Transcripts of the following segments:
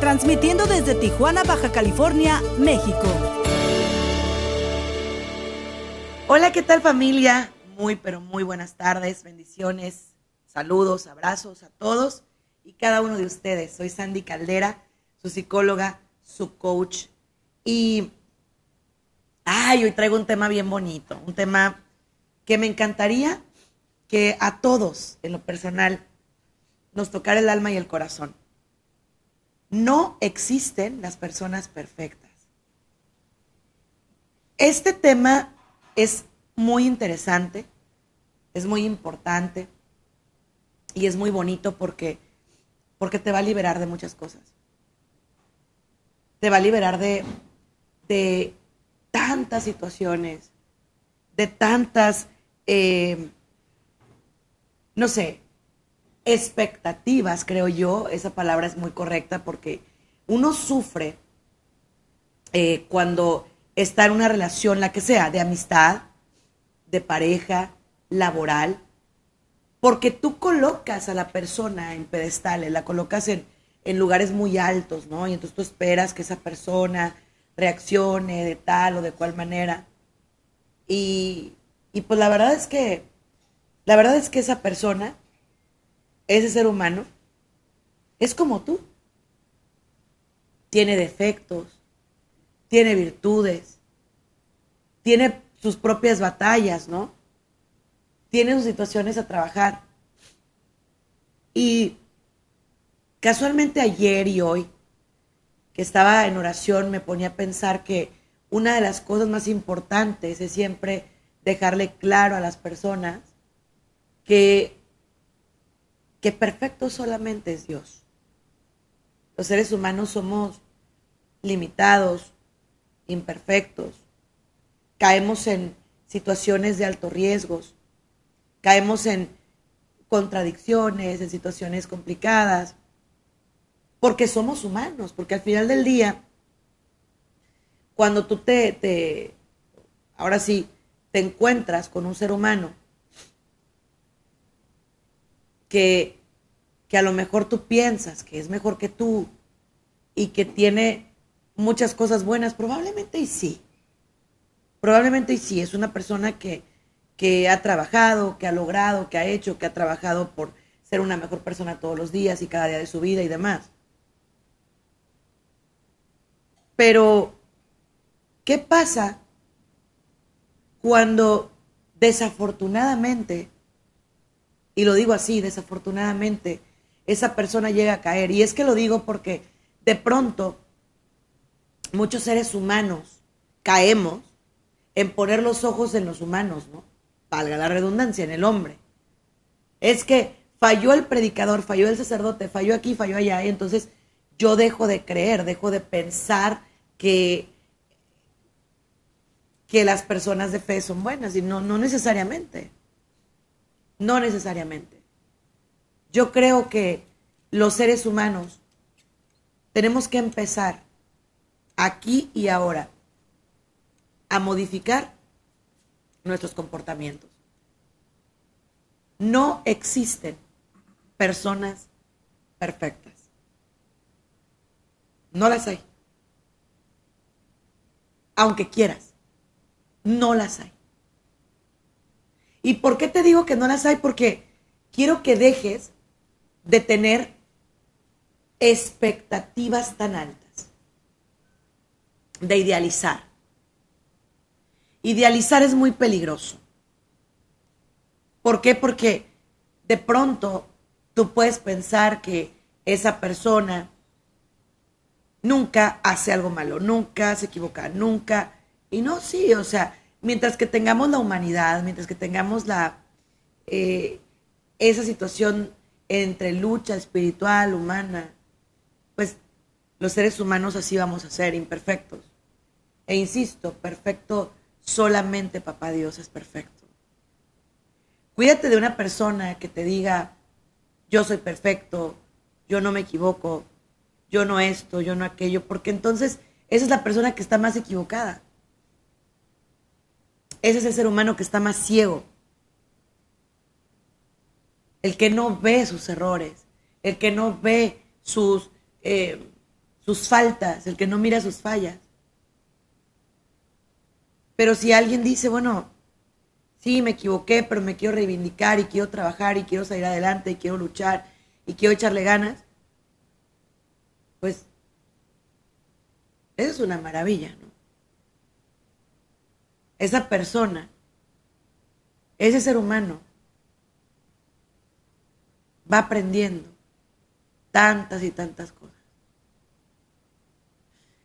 transmitiendo desde Tijuana, Baja California, México. Hola, ¿qué tal familia? Muy, pero muy buenas tardes, bendiciones, saludos, abrazos a todos y cada uno de ustedes. Soy Sandy Caldera, su psicóloga, su coach. Y, ay, hoy traigo un tema bien bonito, un tema que me encantaría que a todos, en lo personal, nos tocara el alma y el corazón. No existen las personas perfectas. Este tema es muy interesante, es muy importante y es muy bonito porque, porque te va a liberar de muchas cosas. Te va a liberar de, de tantas situaciones, de tantas, eh, no sé, expectativas, creo yo, esa palabra es muy correcta porque uno sufre eh, cuando está en una relación, la que sea, de amistad, de pareja, laboral, porque tú colocas a la persona en pedestales, la colocas en, lugares muy altos, ¿no? Y entonces tú esperas que esa persona reaccione de tal o de cual manera. Y pues la verdad es que, la verdad es que esa persona ese ser humano es como tú. Tiene defectos, tiene virtudes, tiene sus propias batallas, ¿no? Tiene sus situaciones a trabajar. Y casualmente ayer y hoy, que estaba en oración, me ponía a pensar que una de las cosas más importantes es siempre dejarle claro a las personas que que perfecto solamente es Dios. Los seres humanos somos limitados, imperfectos, caemos en situaciones de alto riesgos, caemos en contradicciones, en situaciones complicadas, porque somos humanos, porque al final del día, cuando tú te, te ahora sí, te encuentras con un ser humano que, a lo mejor tú piensas que es mejor que tú y que tiene muchas cosas buenas, probablemente y sí. Probablemente y sí, es una persona que, que ha trabajado, que ha logrado, que ha hecho, que ha trabajado por ser una mejor persona todos los días y cada día de su vida y demás. Pero, ¿qué pasa cuando desafortunadamente y lo digo así, desafortunadamente, esa persona llega a caer. Y es que lo digo porque de pronto muchos seres humanos caemos en poner los ojos en los humanos, ¿no? Valga la redundancia, en el hombre. Es que falló el predicador, falló el sacerdote, falló aquí, falló allá, y entonces yo dejo de creer, dejo de pensar que, que las personas de fe son buenas, y no, no necesariamente. No necesariamente. Yo creo que los seres humanos tenemos que empezar aquí y ahora a modificar nuestros comportamientos. No existen personas perfectas. No las hay. Aunque quieras, no las hay. ¿Y por qué te digo que no las hay? Porque quiero que dejes de tener expectativas tan altas, de idealizar. Idealizar es muy peligroso. ¿Por qué? Porque de pronto tú puedes pensar que esa persona nunca hace algo malo, nunca se equivoca, nunca. Y no, sí, o sea, mientras que tengamos la humanidad, mientras que tengamos la, eh, esa situación entre lucha espiritual, humana, pues los seres humanos así vamos a ser, imperfectos. E insisto, perfecto solamente papá Dios es perfecto. Cuídate de una persona que te diga, yo soy perfecto, yo no me equivoco, yo no esto, yo no aquello, porque entonces esa es la persona que está más equivocada. Ese es el ser humano que está más ciego. El que no ve sus errores, el que no ve sus, eh, sus faltas, el que no mira sus fallas. Pero si alguien dice, bueno, sí, me equivoqué, pero me quiero reivindicar y quiero trabajar y quiero salir adelante y quiero luchar y quiero echarle ganas, pues eso es una maravilla, ¿no? Esa persona, ese ser humano, va aprendiendo tantas y tantas cosas.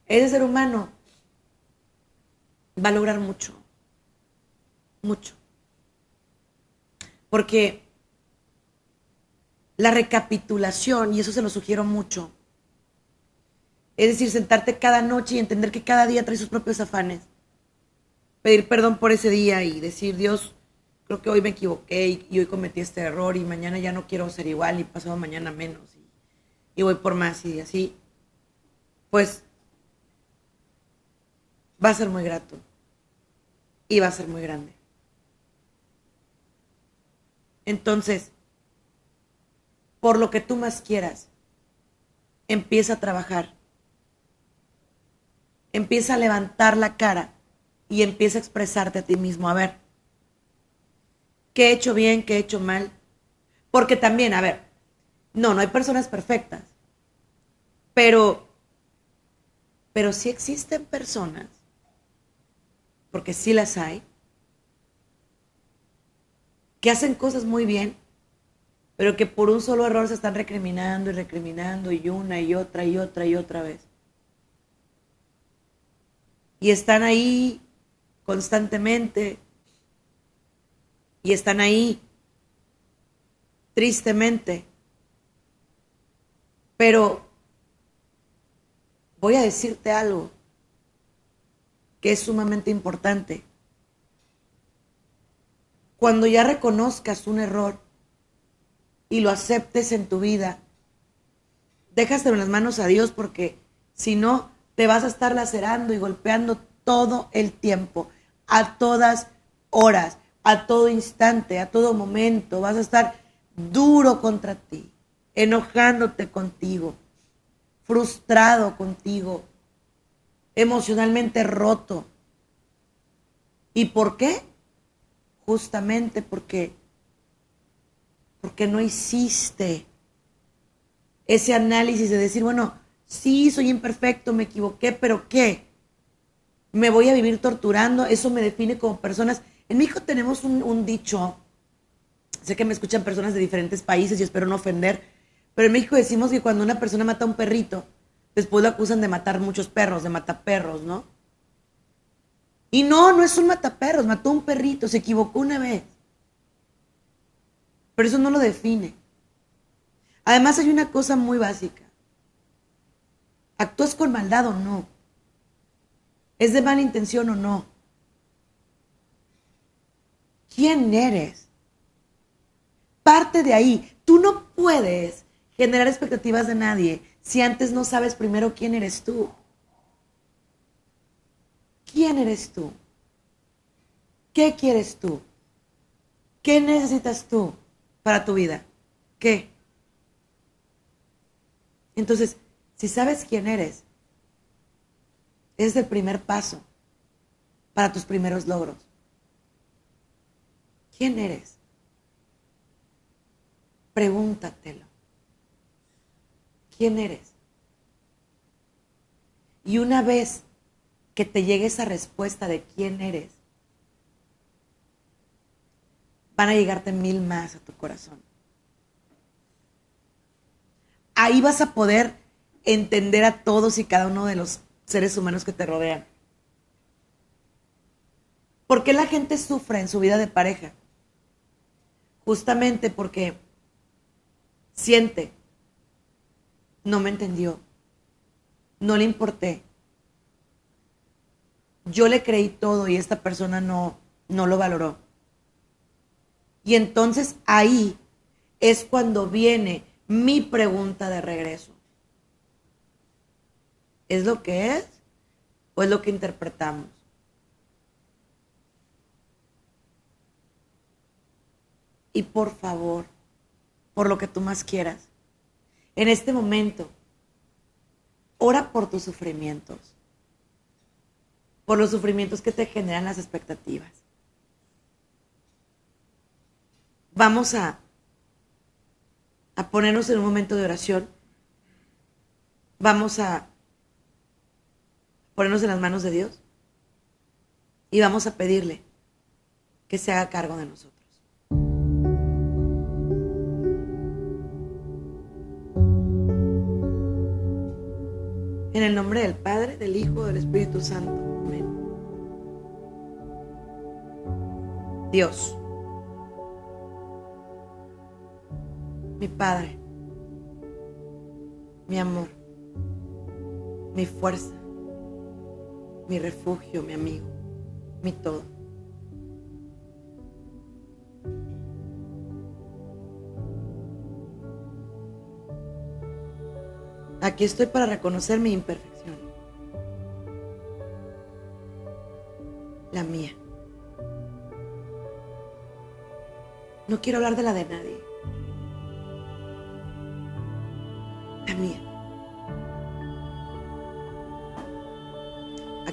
Ese ser humano va a lograr mucho, mucho. Porque la recapitulación, y eso se lo sugiero mucho, es decir, sentarte cada noche y entender que cada día trae sus propios afanes. Pedir perdón por ese día y decir, Dios, creo que hoy me equivoqué y, hoy cometí este error y mañana ya no quiero ser igual y pasado mañana menos y, y voy por más y así. Pues va a ser muy grato y va a ser muy grande. Entonces, por lo que tú más quieras, empieza a trabajar empieza a levantar la cara y empieza a expresarte a ti mismo. A ver, ¿qué he hecho bien? ¿Qué he hecho mal? Porque también, a ver, no, no hay personas perfectas, pero, pero sí existen personas, porque sí las hay, que hacen cosas muy bien, pero que por un solo error se están recriminando y recriminando y una y otra y otra y otra vez y están ahí constantemente y están ahí tristemente. Pero voy a decirte algo que es sumamente importante. Cuando ya reconozcas un error y lo aceptes en tu vida, déjaselo en las manos a Dios porque si no, te vas a estar lacerando y golpeando todo el tiempo, a todas horas, a todo instante, a todo momento. Vas a estar duro contra ti, enojándote contigo, frustrado contigo, emocionalmente roto. ¿Y por qué? Justamente porque porque no hiciste ese análisis de decir, bueno, sí, soy imperfecto, me equivoqué, pero ¿qué? ¿Me voy a vivir torturando? Eso me define como personas. En México tenemos un, dicho, sé que me escuchan personas de diferentes países y espero no ofender, pero en México decimos que cuando una persona mata a un perrito, después lo acusan de matar muchos perros, de mataperros, ¿no? Y no, no es un mataperros, mató a un perrito, se equivocó una vez. Pero eso no lo define. Además hay una cosa muy básica. ¿Actúas con maldad o no? ¿Es de mala intención o no? ¿Quién eres? Parte de ahí. Tú no puedes generar expectativas de nadie si antes no sabes primero quién eres tú. ¿Quién eres tú? ¿Qué quieres tú? ¿Qué necesitas tú para tu vida? ¿Qué? Entonces, si sabes quién eres, es el primer paso para tus primeros logros. ¿Quién eres? Pregúntatelo. ¿Quién eres? Y una vez que te llegue esa respuesta de quién eres, van a llegarte mil más a tu corazón. Ahí vas a poder entender a todos y cada uno de los seres humanos que te rodean. ¿Por qué la gente sufre en su vida de pareja? Justamente porque siente, no me entendió, no le importé. Yo le creí todo y esta persona no, no lo valoró. Y entonces ahí es cuando viene mi pregunta de regreso. ¿Es lo que es o es lo que interpretamos? Y por favor, por lo que tú más quieras, en este momento, ora por tus sufrimientos, por los sufrimientos que te generan las expectativas. Vamos a, a ponernos en un momento de oración. Vamos a ponernos en las manos de Dios y vamos a pedirle que se haga cargo de nosotros. En el nombre del Padre, del Hijo, del Espíritu Santo. Amén. Dios, mi Padre, mi amor, mi fuerza, mi refugio, mi amigo, mi todo. Aquí estoy para reconocer mi imperfección. La mía. No quiero hablar de la de nadie. La mía.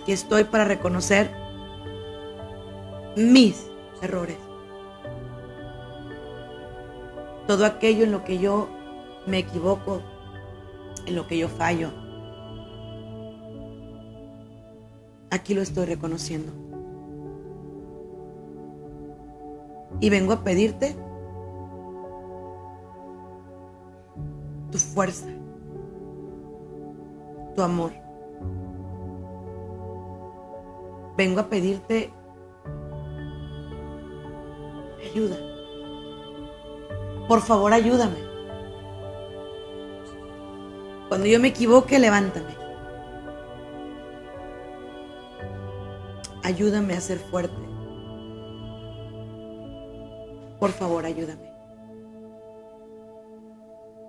Aquí estoy para reconocer mis errores. Todo aquello en lo que yo me equivoco, en lo que yo fallo. Aquí lo estoy reconociendo. Y vengo a pedirte tu fuerza, tu amor. Vengo a pedirte ayuda. Por favor, ayúdame. Cuando yo me equivoque, levántame. Ayúdame a ser fuerte. Por favor, ayúdame.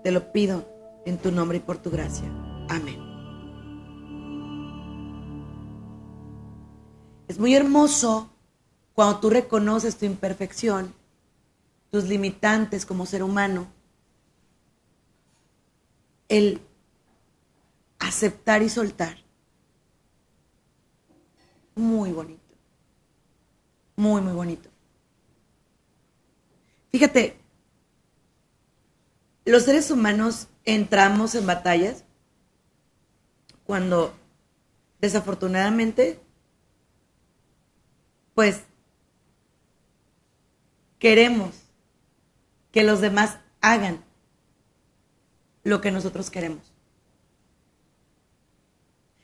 Te lo pido en tu nombre y por tu gracia. Muy hermoso cuando tú reconoces tu imperfección, tus limitantes como ser humano, el aceptar y soltar. Muy bonito. Muy, muy bonito. Fíjate, los seres humanos entramos en batallas cuando desafortunadamente, pues, queremos que los demás hagan lo que nosotros queremos.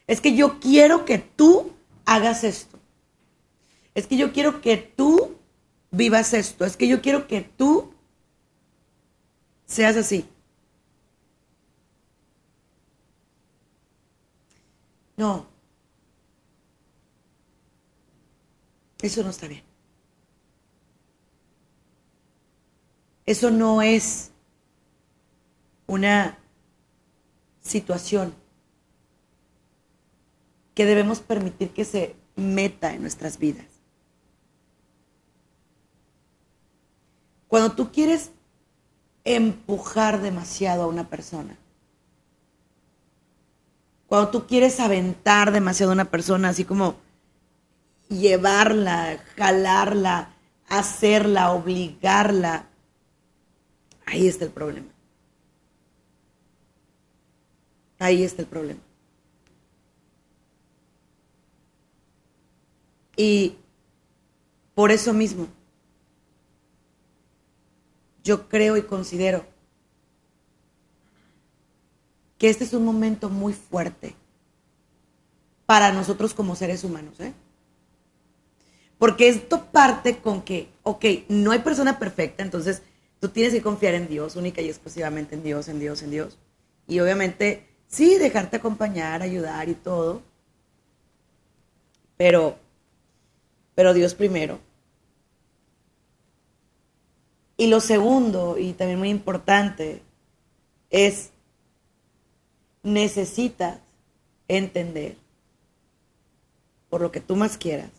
Es que yo quiero que tú hagas esto. Es que yo quiero que tú vivas esto. Es que yo quiero que tú seas así. No. Eso no está bien. Eso no es una situación que debemos permitir que se meta en nuestras vidas. Cuando tú quieres empujar demasiado a una persona, cuando tú quieres aventar demasiado a una persona, así como llevarla, jalarla, hacerla, obligarla, ahí está el problema. Ahí está el problema. Y por eso mismo, yo creo y considero que este es un momento muy fuerte para nosotros como seres humanos, ¿eh? Porque esto parte con que, ok, no hay persona perfecta, entonces tú tienes que confiar en Dios, única y exclusivamente en Dios, en Dios, en Dios. Y obviamente Sí, dejarte acompañar, ayudar y todo. Pero, pero Dios primero. Y lo segundo, y también muy importante, es necesitas entender, por lo que tú más quieras,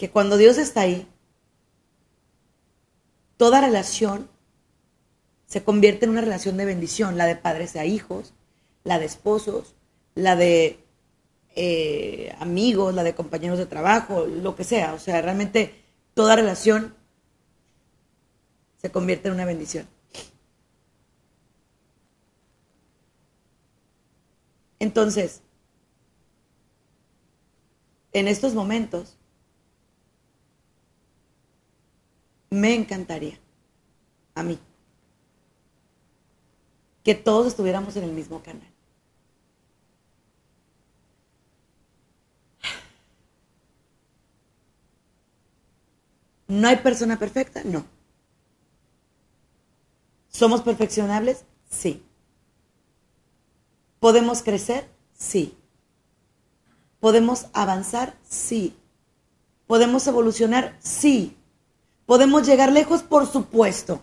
que cuando Dios está ahí, toda relación se convierte en una relación de bendición, la de padres a hijos, la de esposos, la de eh, amigos, la de compañeros de trabajo, lo que sea. O sea, realmente toda relación se convierte en una bendición. Entonces, en estos momentos, me encantaría, a mí, que todos estuviéramos en el mismo canal. ¿No hay persona perfecta? No. ¿Somos perfeccionables? Sí. ¿Podemos crecer? Sí. ¿Podemos avanzar? Sí. ¿Podemos evolucionar? Sí. ¿Podemos llegar lejos? Por supuesto.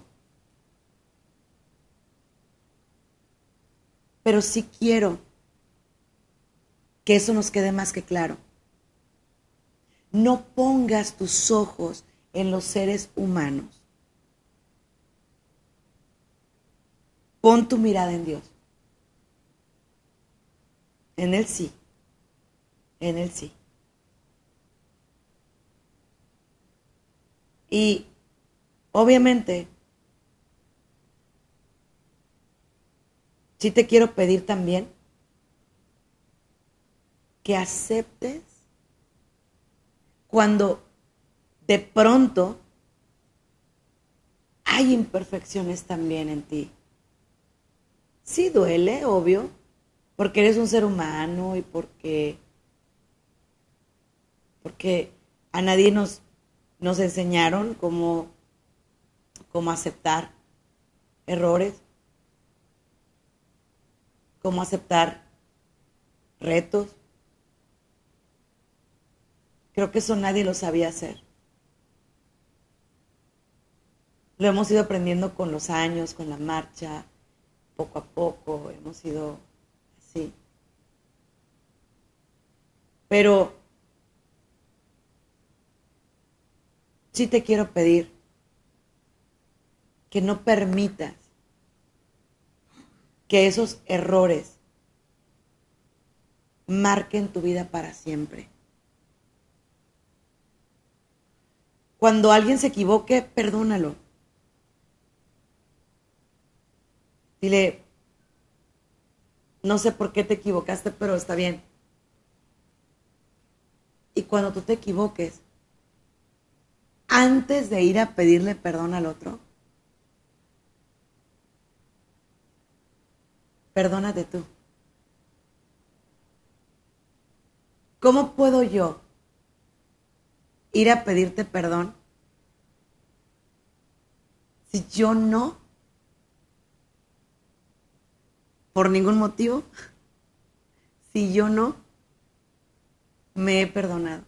Pero sí quiero que eso nos quede más que claro. No pongas tus ojos en los seres humanos. Pon tu mirada en Dios. En Él sí. En Él sí. Y obviamente, sí te quiero pedir también que aceptes cuando de pronto hay imperfecciones también en ti. Sí duele, obvio, porque eres un ser humano y porque, porque a nadie nos, nos enseñaron cómo, cómo aceptar errores, cómo aceptar retos. Creo que eso nadie lo sabía hacer. Lo hemos ido aprendiendo con los años, con la marcha, poco a poco, hemos ido así. Pero sí te quiero pedir que no permitas que esos errores marquen tu vida para siempre. Cuando alguien se equivoque, perdónalo. Dile, no sé por qué te equivocaste, pero está bien. Y cuando tú te equivoques, antes de ir a pedirle perdón al otro, perdónate tú. ¿Cómo puedo yo ir a pedirte perdón si yo no por ningún motivo si yo no me he perdonado.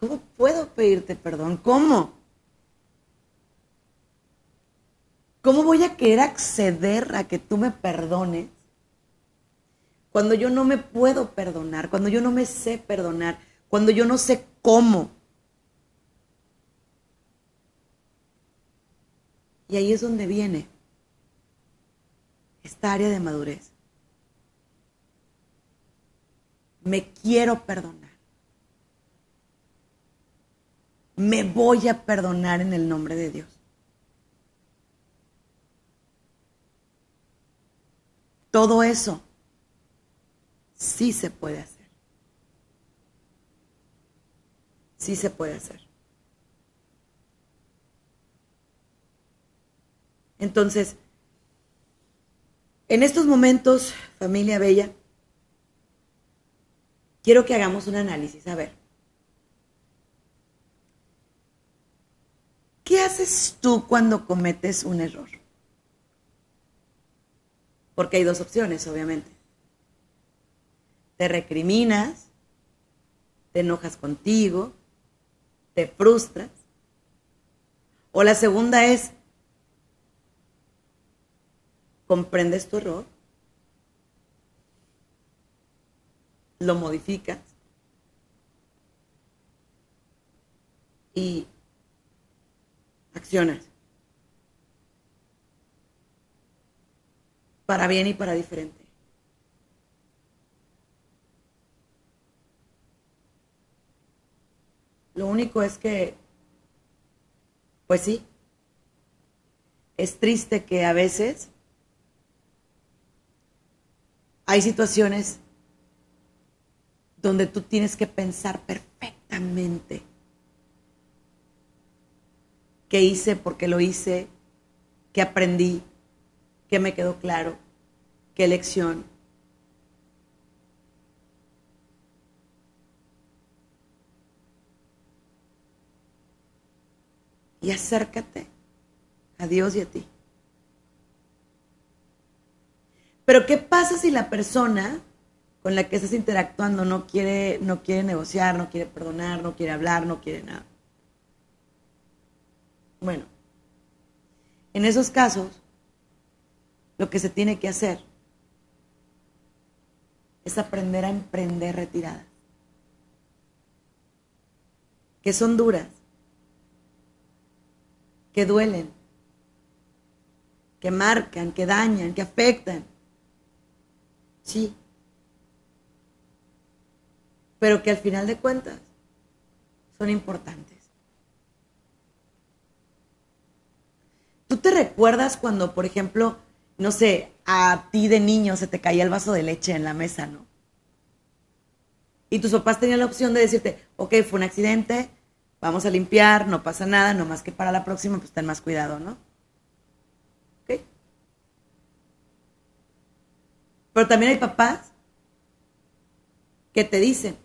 ¿Cómo puedo pedirte perdón? ¿Cómo? ¿Cómo voy a querer acceder a que tú me perdones cuando yo no me puedo perdonar, cuando yo no me sé perdonar, cuando yo no sé cómo? Y ahí es donde viene esta área de madurez. Me quiero perdonar. Me voy a perdonar en el nombre de Dios. Todo eso sí se puede hacer. Sí se puede hacer. Entonces, en estos momentos, familia bella, quiero que hagamos un análisis. A ver, ¿Qué haces tú cuando cometes un error? Porque hay dos opciones, obviamente. Te recriminas, te enojas contigo, te frustras. O la segunda es, comprendes tu error, lo modificas y accionas. Para bien y para diferente. Lo único es que, pues sí, es triste que a veces hay situaciones donde tú tienes que pensar perfectamente qué hice, por qué lo hice, qué aprendí, qué me quedó claro, qué lección. Y acércate a Dios y a ti. Pero ¿qué pasa si la persona con la que estás interactuando no quiere, no quiere negociar, no quiere perdonar, no quiere hablar, no quiere nada? Bueno, en esos casos, lo que se tiene que hacer es aprender a emprender retiradas, que son duras, que duelen, que marcan, que dañan, que afectan. Sí. Pero que al final de cuentas son importantes. ¿Tú te recuerdas cuando, por ejemplo, no sé, a ti de niño se te caía el vaso de leche en la mesa, ¿no? Y tus papás tenían la opción de decirte, ok, fue un accidente, vamos a limpiar, no pasa nada, no más que para la próxima, pues ten más cuidado, ¿no? ¿Ok? Pero también hay papás que te dicen,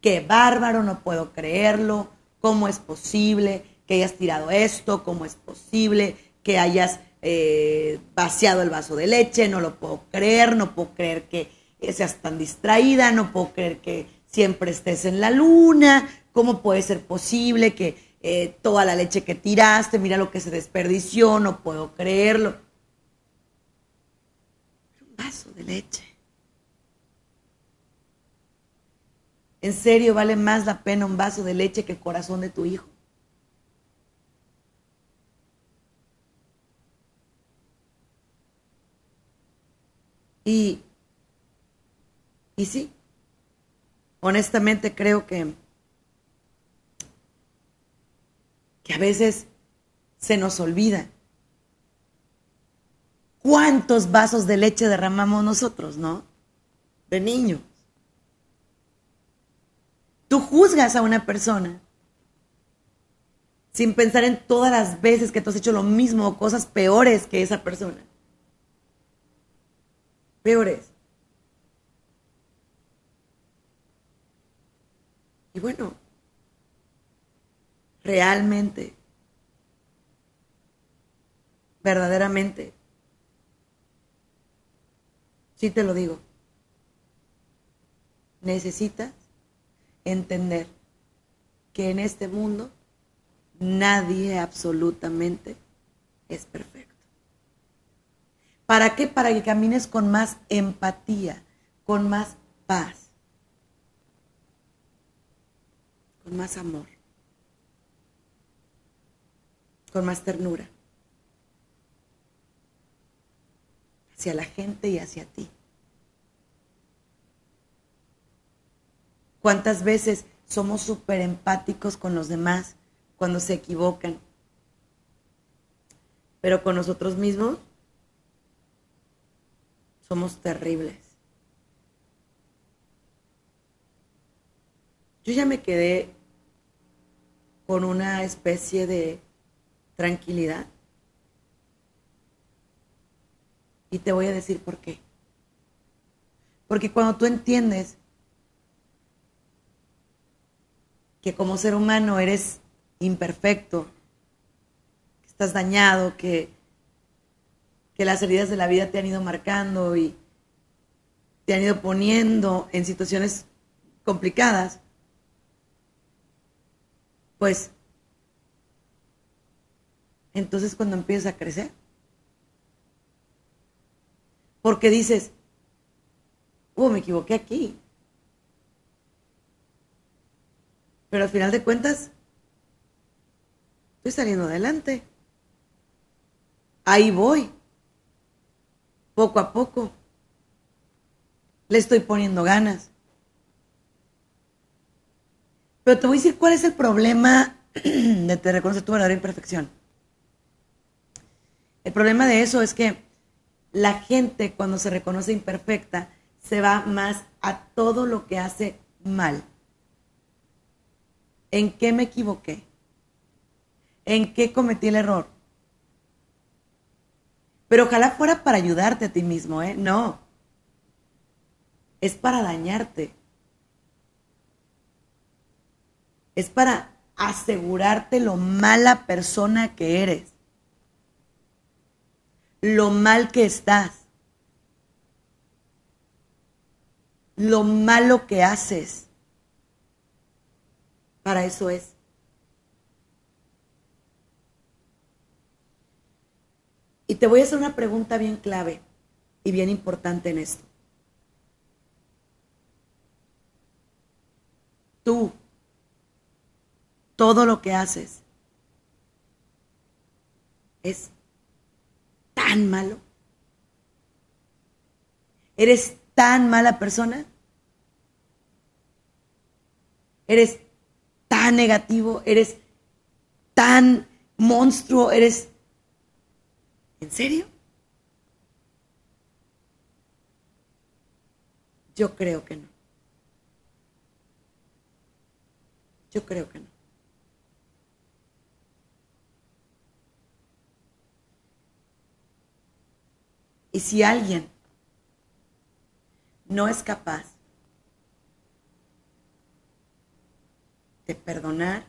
qué bárbaro, no puedo creerlo, ¿cómo es posible que hayas tirado esto? ¿Cómo es posible que hayas eh, vaciado el vaso de leche, no lo puedo creer, no puedo creer que seas tan distraída, no puedo creer que siempre estés en la luna, ¿cómo puede ser posible que eh, toda la leche que tiraste, mira lo que se desperdició, no puedo creerlo? Un vaso de leche. ¿En serio vale más la pena un vaso de leche que el corazón de tu hijo? Y, y sí, honestamente creo que, que a veces se nos olvida cuántos vasos de leche derramamos nosotros, ¿no? De niños. Tú juzgas a una persona sin pensar en todas las veces que tú has hecho lo mismo o cosas peores que esa persona peores. Y bueno, realmente, verdaderamente, sí te lo digo, necesitas entender que en este mundo nadie absolutamente es perfecto. ¿Para qué? Para que camines con más empatía, con más paz, con más amor, con más ternura hacia la gente y hacia ti. ¿Cuántas veces somos súper empáticos con los demás cuando se equivocan? Pero con nosotros mismos somos terribles. Yo ya me quedé con una especie de tranquilidad. Y te voy a decir por qué. Porque cuando tú entiendes que como ser humano eres imperfecto, estás dañado, que, que las heridas de la vida te han ido marcando y te han ido poniendo en situaciones complicadas, pues entonces cuando empiezas a crecer. Porque dices, oh, me equivoqué aquí. Pero al final de cuentas, estoy saliendo adelante. Ahí voy. Poco a poco. Le estoy poniendo ganas. Pero te voy a decir cuál es el problema de te reconocer tu verdadera imperfección. El problema de eso es que la gente cuando se reconoce imperfecta se va más a todo lo que hace mal. ¿En qué me equivoqué? ¿En qué cometí el error? Pero ojalá fuera para ayudarte a ti mismo, ¿eh? No. Es para dañarte. Es para asegurarte lo mala persona que eres lo mal que estás, lo malo que haces. Para eso es. Y te voy a hacer una pregunta bien clave y bien importante en esto. Tú, todo lo que haces es tan malo? ¿Eres tan mala persona? ¿Eres tan negativo? ¿Eres tan monstruo? ¿Eres... ¿En serio? Yo creo que no. Yo creo que no. Y si alguien no es capaz de perdonar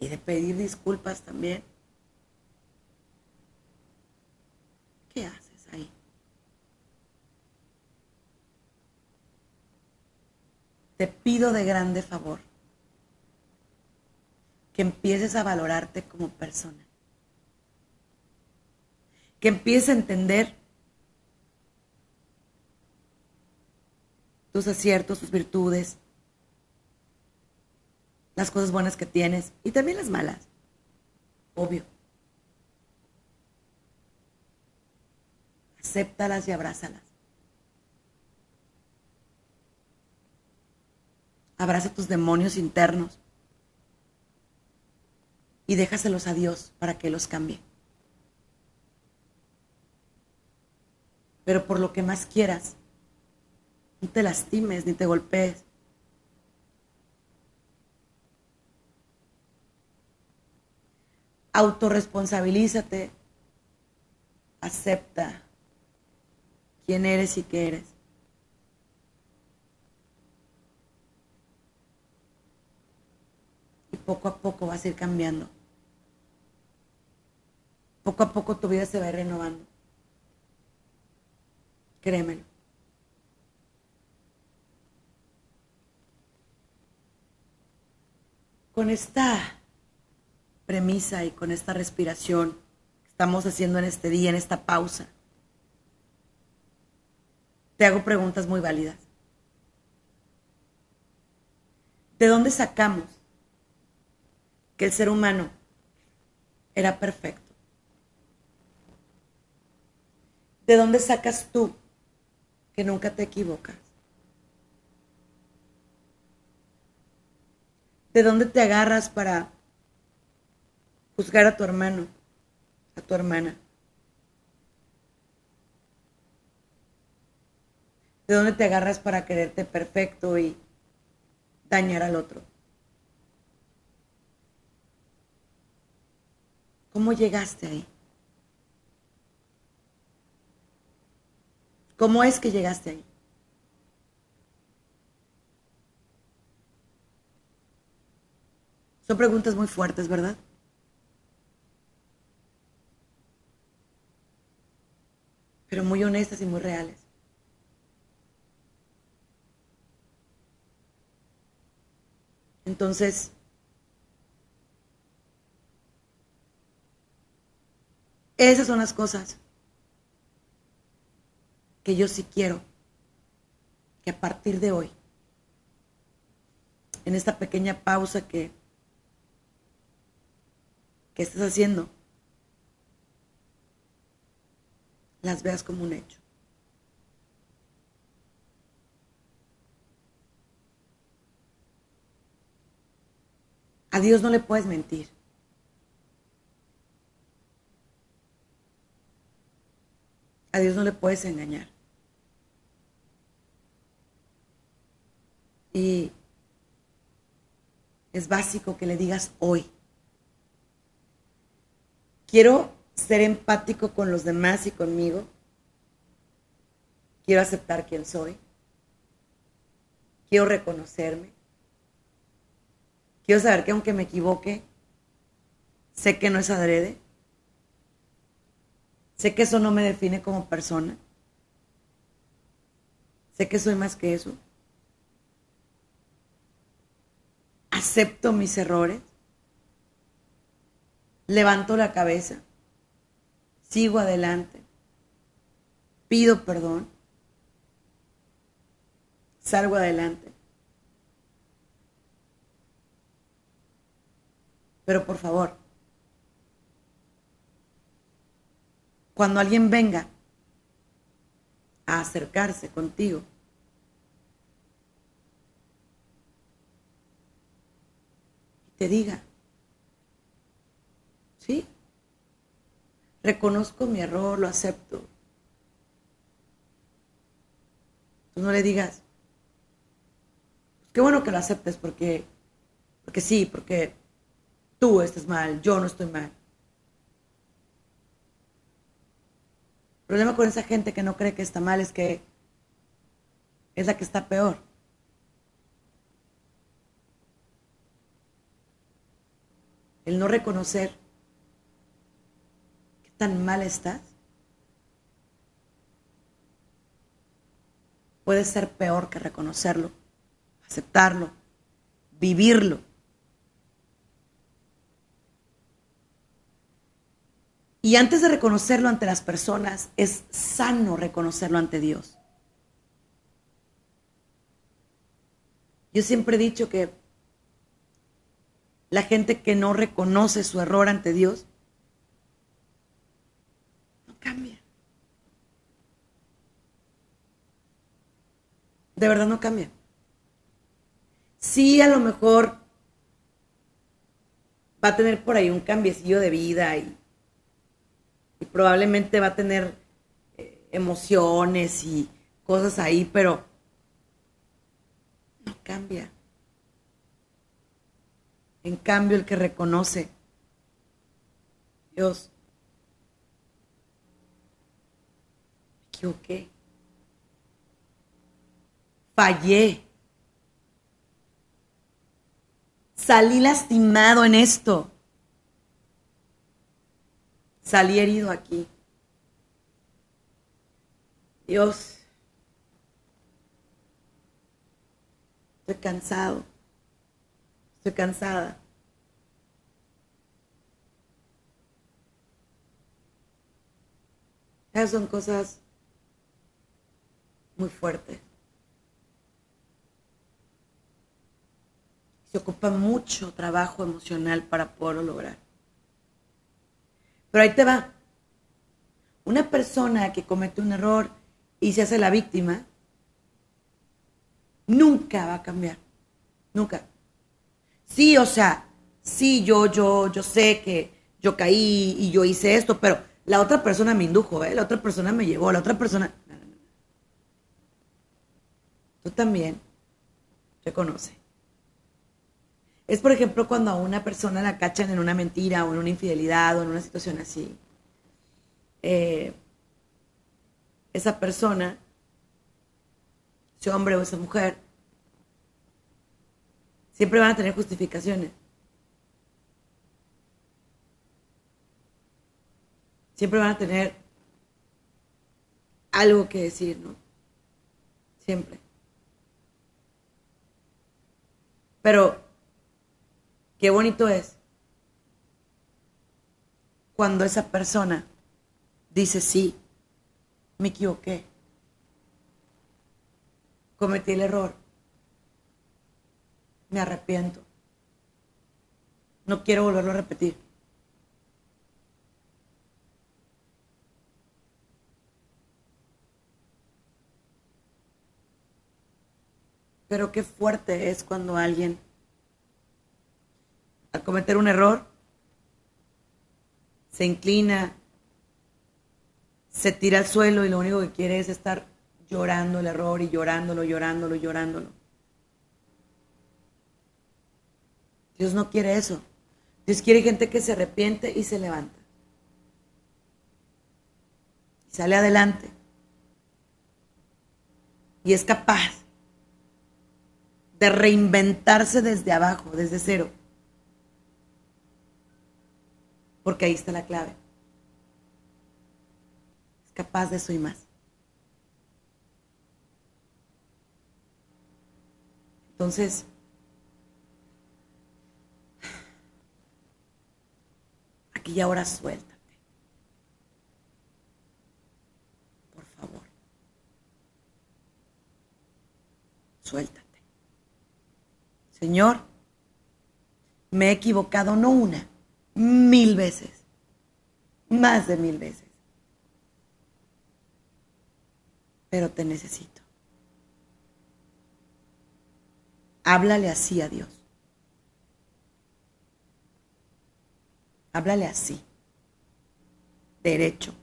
y de pedir disculpas también, ¿qué haces ahí? Te pido de grande favor que empieces a valorarte como persona que empiece a entender tus aciertos, tus virtudes, las cosas buenas que tienes y también las malas, obvio. Acéptalas y abrázalas. Abraza tus demonios internos y déjaselos a Dios para que los cambie. pero por lo que más quieras. No te lastimes ni te golpees. Autorresponsabilízate. Acepta quién eres y qué eres. Y poco a poco vas a ir cambiando. Poco a poco tu vida se va a ir renovando. Créemelo. Con esta premisa y con esta respiración que estamos haciendo en este día, en esta pausa, te hago preguntas muy válidas. ¿De dónde sacamos que el ser humano era perfecto? ¿De dónde sacas tú que nunca te equivocas. ¿De dónde te agarras para juzgar a tu hermano, a tu hermana? ¿De dónde te agarras para quererte perfecto y dañar al otro? ¿Cómo llegaste ahí? ¿Cómo es que llegaste ahí? Son preguntas muy fuertes, ¿verdad? Pero muy honestas y muy reales. Entonces, esas son las cosas que yo sí quiero que a partir de hoy, en esta pequeña pausa que, que estás haciendo, las veas como un hecho. A Dios no le puedes mentir. A Dios no le puedes engañar. Y es básico que le digas hoy. Quiero ser empático con los demás y conmigo. Quiero aceptar quién soy. Quiero reconocerme. Quiero saber que aunque me equivoque, sé que no es adrede. Sé que eso no me define como persona. Sé que soy más que eso. Acepto mis errores. Levanto la cabeza. Sigo adelante. Pido perdón. Salgo adelante. Pero por favor, cuando alguien venga a acercarse contigo, te diga, ¿sí? Reconozco mi error, lo acepto. Tú no le digas, pues qué bueno que lo aceptes porque, porque sí, porque tú estás mal, yo no estoy mal. El problema con esa gente que no cree que está mal es que es la que está peor. El no reconocer qué tan mal estás puede ser peor que reconocerlo, aceptarlo, vivirlo. Y antes de reconocerlo ante las personas, es sano reconocerlo ante Dios. Yo siempre he dicho que la gente que no reconoce su error ante Dios, no cambia. De verdad no cambia. Sí, a lo mejor va a tener por ahí un cambiecillo de vida y y probablemente va a tener eh, emociones y cosas ahí, pero no cambia. En cambio, el que reconoce, Dios, me equivoqué, fallé, salí lastimado en esto salí herido aquí. Dios, estoy cansado, estoy cansada. Esas son cosas muy fuertes. Se ocupa mucho trabajo emocional para poderlo lograr. Pero ahí te va. Una persona que comete un error y se hace la víctima, nunca va a cambiar. Nunca. Sí, o sea, sí, yo, yo, yo sé que yo caí y yo hice esto, pero la otra persona me indujo, ¿eh? la otra persona me llevó, la otra persona. Tú también reconoce. Es, por ejemplo, cuando a una persona la cachan en una mentira o en una infidelidad o en una situación así. Eh, esa persona, ese hombre o esa mujer, siempre van a tener justificaciones. Siempre van a tener algo que decir, ¿no? Siempre. Pero qué bonito es cuando esa persona dice, sí, me equivoqué, cometí el error, me arrepiento, no quiero volverlo a repetir. Pero qué fuerte es cuando alguien, al cometer un error, se inclina, se tira al suelo y lo único que quiere es estar llorando el error y llorándolo, llorándolo, llorándolo. Dios no quiere eso. Dios quiere gente que se arrepiente y se levanta. Y sale adelante. Y es capaz de reinventarse desde abajo, desde cero. Porque ahí está la clave. Es capaz de eso y más. Entonces, aquí y ahora suéltate. Por favor. Suéltate. Señor, me he equivocado no una, mil veces, más de mil veces. Pero te necesito. Háblale así a Dios. Háblale así, derecho,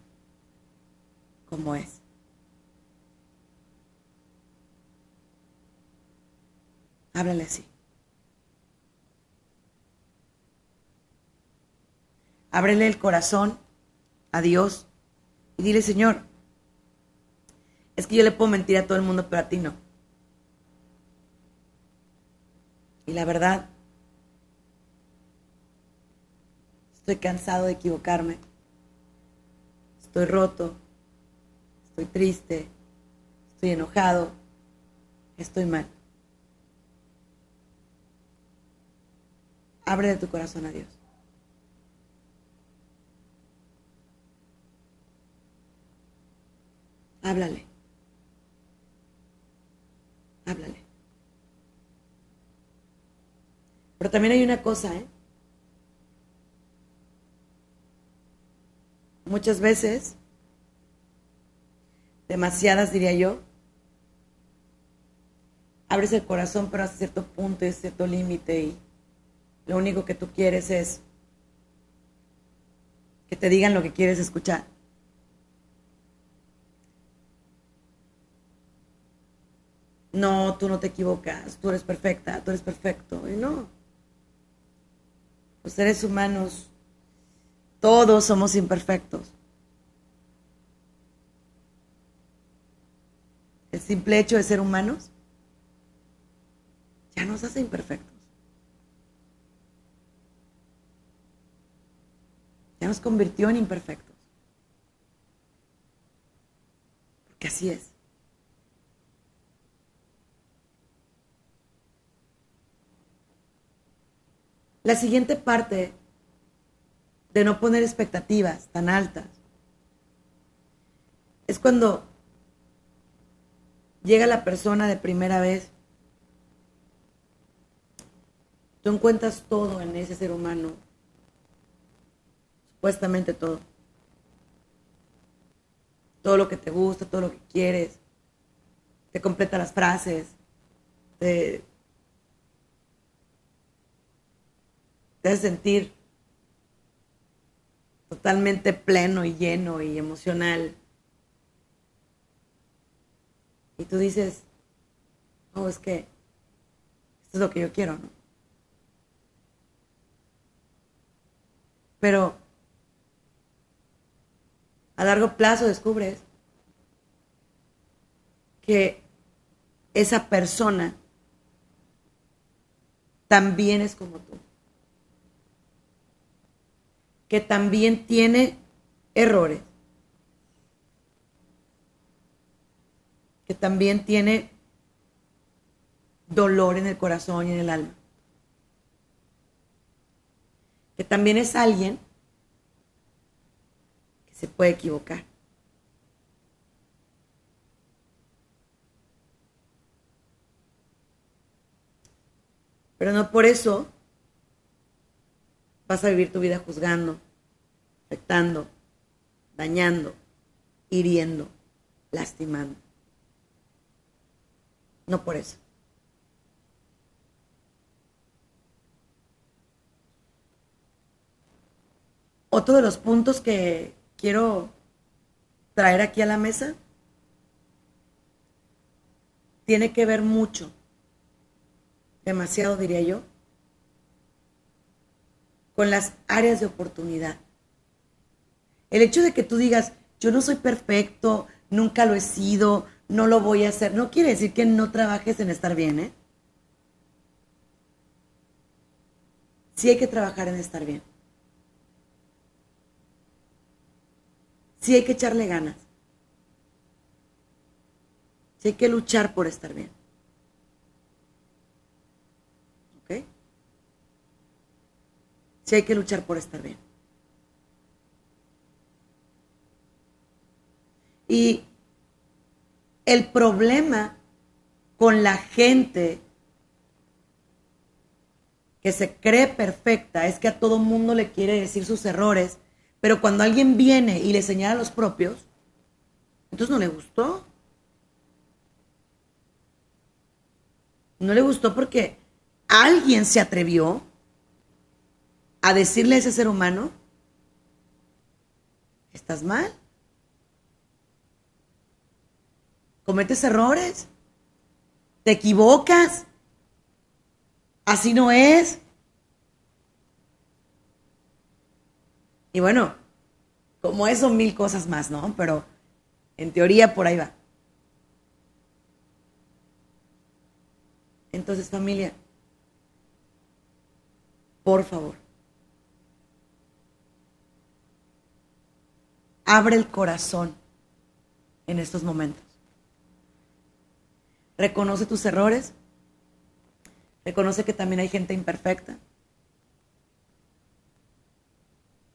como es. Háblale así. Ábrele el corazón a Dios y dile, Señor, es que yo le puedo mentir a todo el mundo, pero a ti no. Y la verdad, estoy cansado de equivocarme. Estoy roto, estoy triste, estoy enojado, estoy mal. Abre tu corazón a Dios. Háblale. Háblale. Pero también hay una cosa, ¿eh? Muchas veces, demasiadas diría yo, abres el corazón pero a cierto punto y cierto límite y lo único que tú quieres es que te digan lo que quieres escuchar. No, tú no te equivocas, tú eres perfecta, tú eres perfecto. Y no. Los seres humanos, todos somos imperfectos. El simple hecho de ser humanos ya nos hace imperfectos. Ya nos convirtió en imperfectos. Porque así es. La siguiente parte de no poner expectativas tan altas es cuando llega la persona de primera vez. Tú encuentras todo en ese ser humano, supuestamente todo. Todo lo que te gusta, todo lo que quieres, te completa las frases, te, te hace sentir totalmente pleno y lleno y emocional. Y tú dices, oh, es que esto es lo que yo quiero, ¿no? Pero a largo plazo descubres que esa persona también es como tú. Que también tiene errores. también tiene dolor en el corazón y en el alma. Que también es alguien que se puede equivocar. Pero no por eso vas a vivir tu vida juzgando, afectando, dañando, hiriendo, lastimando. No por eso. Otro de los puntos que quiero traer aquí a la mesa tiene que ver mucho demasiado diría yo, con las áreas de oportunidad. El hecho de que tú digas, yo no soy perfecto, nunca lo he sido, no lo voy a hacer, no quiere decir que no trabajes en estar bien, ¿eh? Sí hay que trabajar en estar bien. Sí hay que echarle ganas. Sí hay que luchar por estar bien. Si hay que luchar por estar bien. Y el problema con la gente que se cree perfecta es que a todo mundo le quiere decir sus errores, pero cuando alguien viene y le señala los propios, entonces no le gustó. No le gustó porque alguien se atrevió a decirle a ese ser humano, estás mal, cometes errores, te equivocas, así no es. Y bueno, como eso, mil cosas más, ¿no? Pero en teoría por ahí va. Entonces, familia, por favor, Abre el corazón en estos momentos. Reconoce tus errores. Reconoce que también hay gente imperfecta.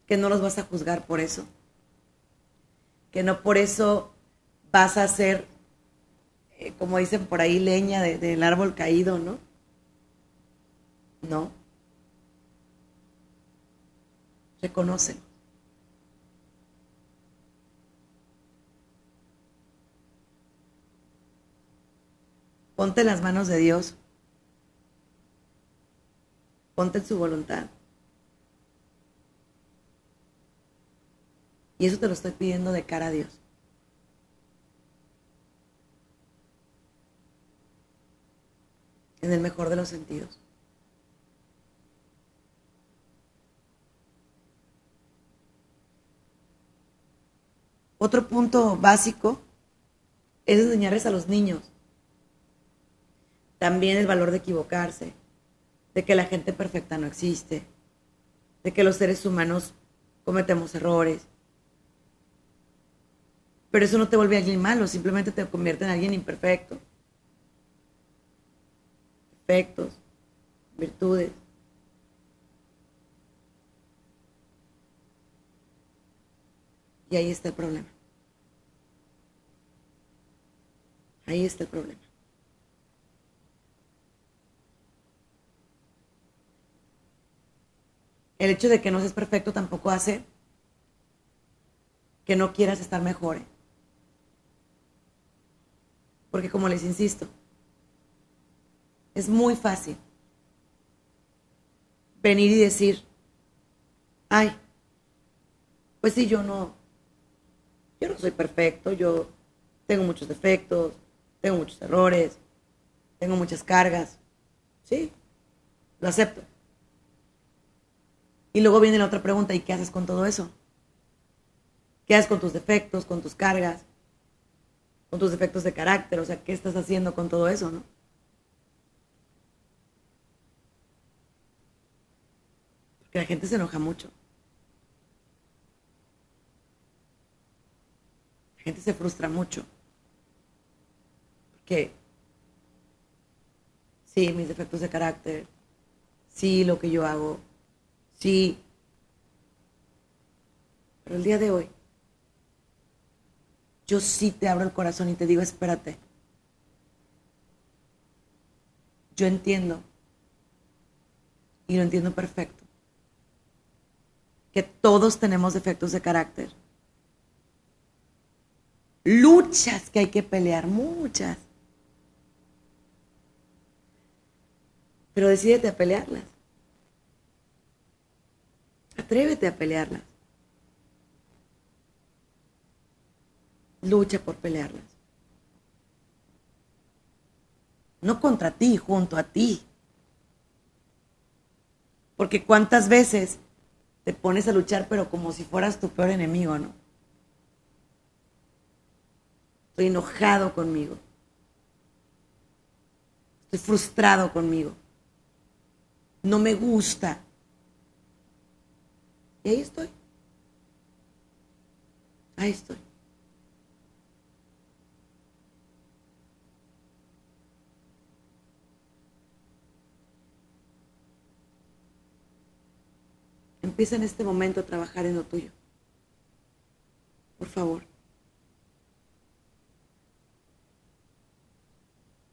Que no los vas a juzgar por eso. Que no por eso vas a ser, eh, como dicen por ahí, leña del árbol caído, ¿no? No. Reconócelo. Ponte en las manos de Dios. Ponte en su voluntad. Y eso te lo estoy pidiendo de cara a Dios. En el mejor de los sentidos. Otro punto básico es enseñarles a los niños también el valor de equivocarse, de que la gente perfecta no existe, de que los seres humanos cometemos errores. Pero eso no te vuelve alguien malo, simplemente te convierte en alguien imperfecto. Defectos, virtudes. Y ahí está el problema. Ahí está el problema. El hecho de que no seas perfecto tampoco hace que no quieras estar mejor. ¿eh? Porque como les insisto, es muy fácil venir y decir, ay, pues sí, yo no, yo no soy perfecto, yo tengo muchos defectos, tengo muchos errores, tengo muchas cargas. Sí, lo acepto. Y luego viene la otra pregunta, ¿y qué haces con todo eso? ¿Qué haces con tus defectos, con tus cargas, con tus defectos de carácter? O sea, ¿qué estás haciendo con todo eso, no? Porque la gente se enoja mucho. La gente se frustra mucho. que sí, mis defectos de carácter, sí, lo que yo hago, sí. Pero el día de hoy, yo sí te abro el corazón y te digo, espérate. Yo entiendo, y lo entiendo perfecto, que todos tenemos defectos de carácter. Luchas que hay que pelear, muchas. Pero decídete a pelearlas. Atrévete a pelearlas. Lucha por pelearlas. No contra ti, junto a ti. Porque cuántas veces te pones a luchar, pero como si fueras tu peor enemigo, ¿no? Estoy enojado conmigo. Estoy frustrado conmigo. No me gusta. Y ahí estoy. Ahí estoy. Empieza en este momento a trabajar en lo tuyo. Por favor.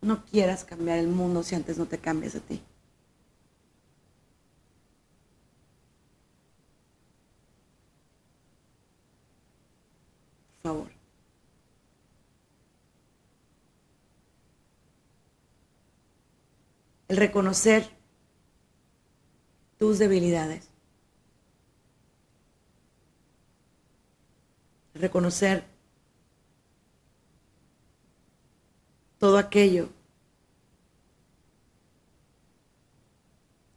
No quieras cambiar el mundo si antes no te cambias a ti. Por favor. El reconocer tus debilidades. reconocer todo aquello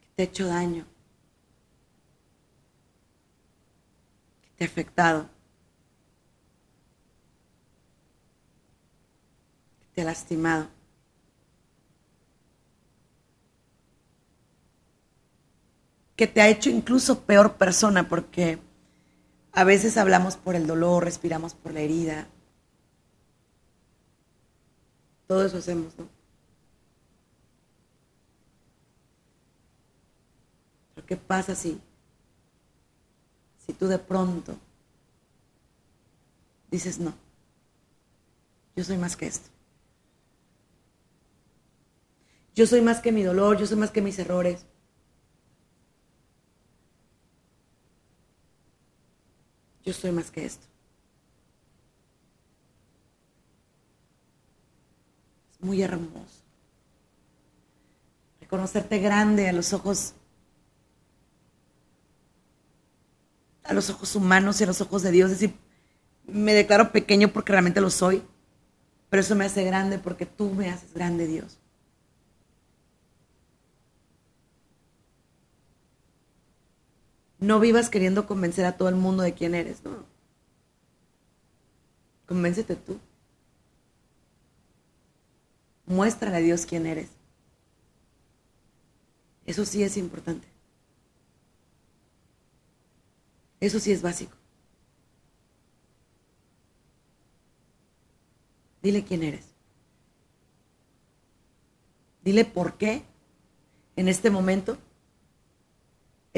que te ha hecho daño, que te ha afectado, que te ha lastimado. Que te ha hecho incluso peor persona porque a veces hablamos por el dolor, respiramos por la herida. Todo eso hacemos, ¿no? Pero ¿qué pasa si, si tú de pronto dices no? Yo soy más que esto. Yo soy más que mi dolor, yo soy más que mis errores. Yo soy más que esto. Es muy hermoso. Reconocerte grande a los ojos a los ojos humanos y a los ojos de Dios, es decir, me declaro pequeño porque realmente lo soy, pero eso me hace grande porque tú me haces grande, Dios. No vivas queriendo convencer a todo el mundo de quién eres, no. Convéncete tú. Muéstrale a Dios quién eres. Eso sí es importante. Eso sí es básico. Dile quién eres. Dile por qué en este momento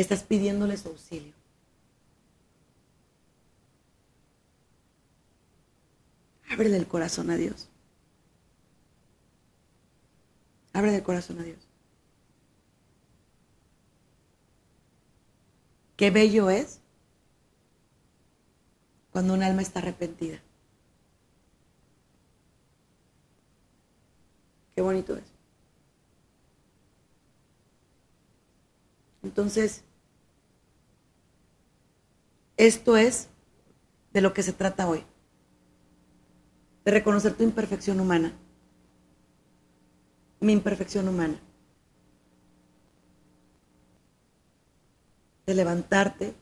estás pidiéndole su auxilio. Ábrele el corazón a Dios. Abre el corazón a Dios. Qué bello es cuando un alma está arrepentida. Qué bonito es. Entonces, esto es de lo que se trata hoy. De reconocer tu imperfección humana. Mi imperfección humana. De levantarte.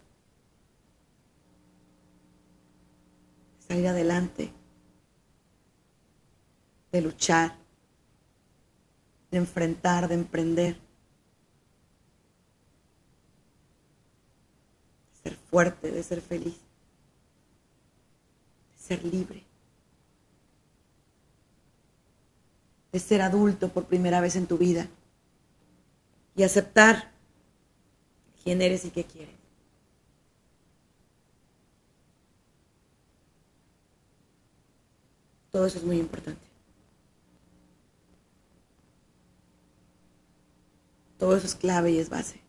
Salir adelante. De luchar. De enfrentar, de emprender. ser de ser feliz, de ser libre. de ser adulto por primera vez en tu vida y aceptar quién eres y qué quieres. Todo eso es muy importante. Todo eso es clave y es base.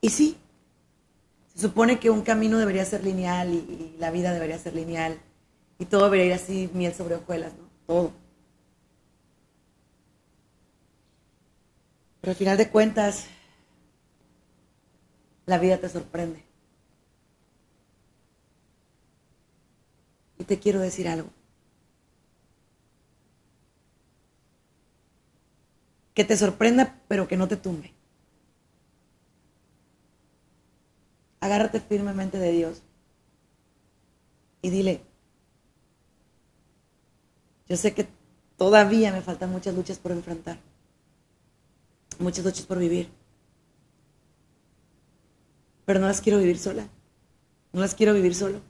Y sí, se supone que un camino debería ser lineal y, la vida debería ser lineal y todo debería ir así, miel sobre hojuelas, ¿no? Todo. Pero al final de cuentas, la vida te sorprende. Y te quiero decir algo. Que te sorprenda, pero que no te tumbe. Agárrate firmemente de Dios y dile, yo sé que todavía me faltan muchas luchas por enfrentar, muchas luchas por vivir, pero no las quiero vivir sola, no las quiero vivir solo.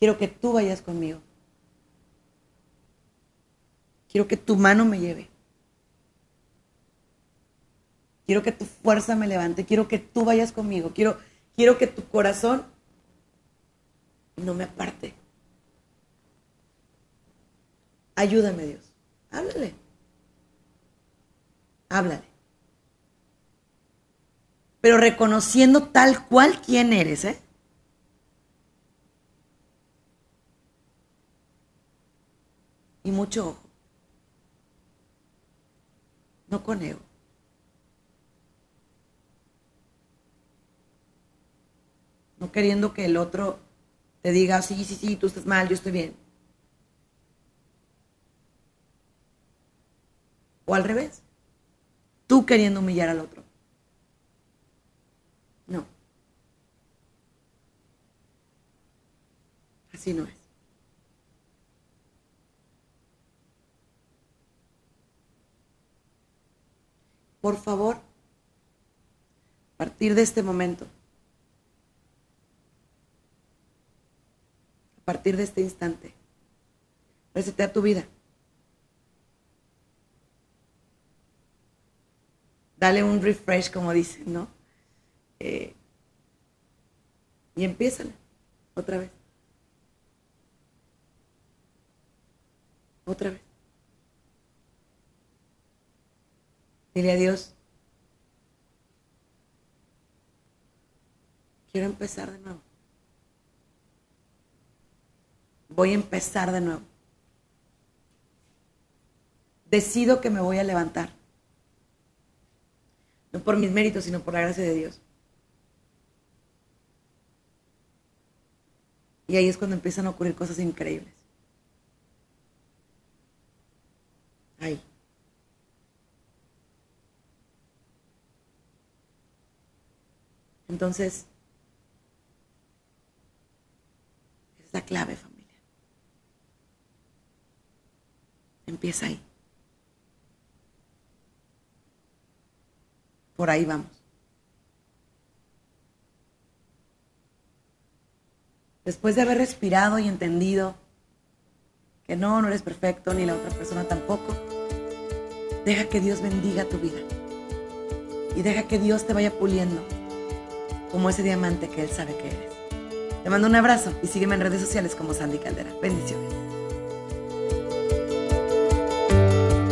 Quiero que tú vayas conmigo. Quiero que tu mano me lleve. Quiero que tu fuerza me levante. Quiero que tú vayas conmigo. Quiero, quiero que tu corazón no me aparte. Ayúdame, Dios. Háblale. Háblale. Pero reconociendo tal cual quién eres, ¿eh? Y mucho ojo. No con ego. No queriendo que el otro te diga, sí, sí, sí, tú estás mal, yo estoy bien. O al revés, tú queriendo humillar al otro. No. Así no es. Por favor, a partir de este momento, partir de este instante. Resetea tu vida. Dale un refresh, como dicen, ¿no? Eh, y empieza otra vez. Otra vez. Dile a Dios, quiero empezar de nuevo voy a empezar de nuevo. Decido que me voy a levantar. No por mis méritos, sino por la gracia de Dios. Y ahí es cuando empiezan a ocurrir cosas increíbles. Ahí. Entonces, es la clave, familia. Empieza ahí. Por ahí vamos. Después de haber respirado y entendido que no, no eres perfecto, ni la otra persona tampoco, deja que Dios bendiga tu vida. Y deja que Dios te vaya puliendo como ese diamante que Él sabe que eres. Te mando un abrazo y sígueme en redes sociales como Sandy Caldera. Bendiciones.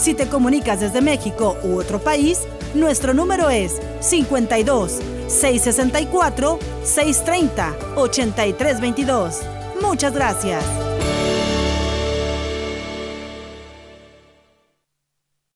Si te comunicas desde México u otro país, nuestro número es 52 664 630 8322. Muchas gracias.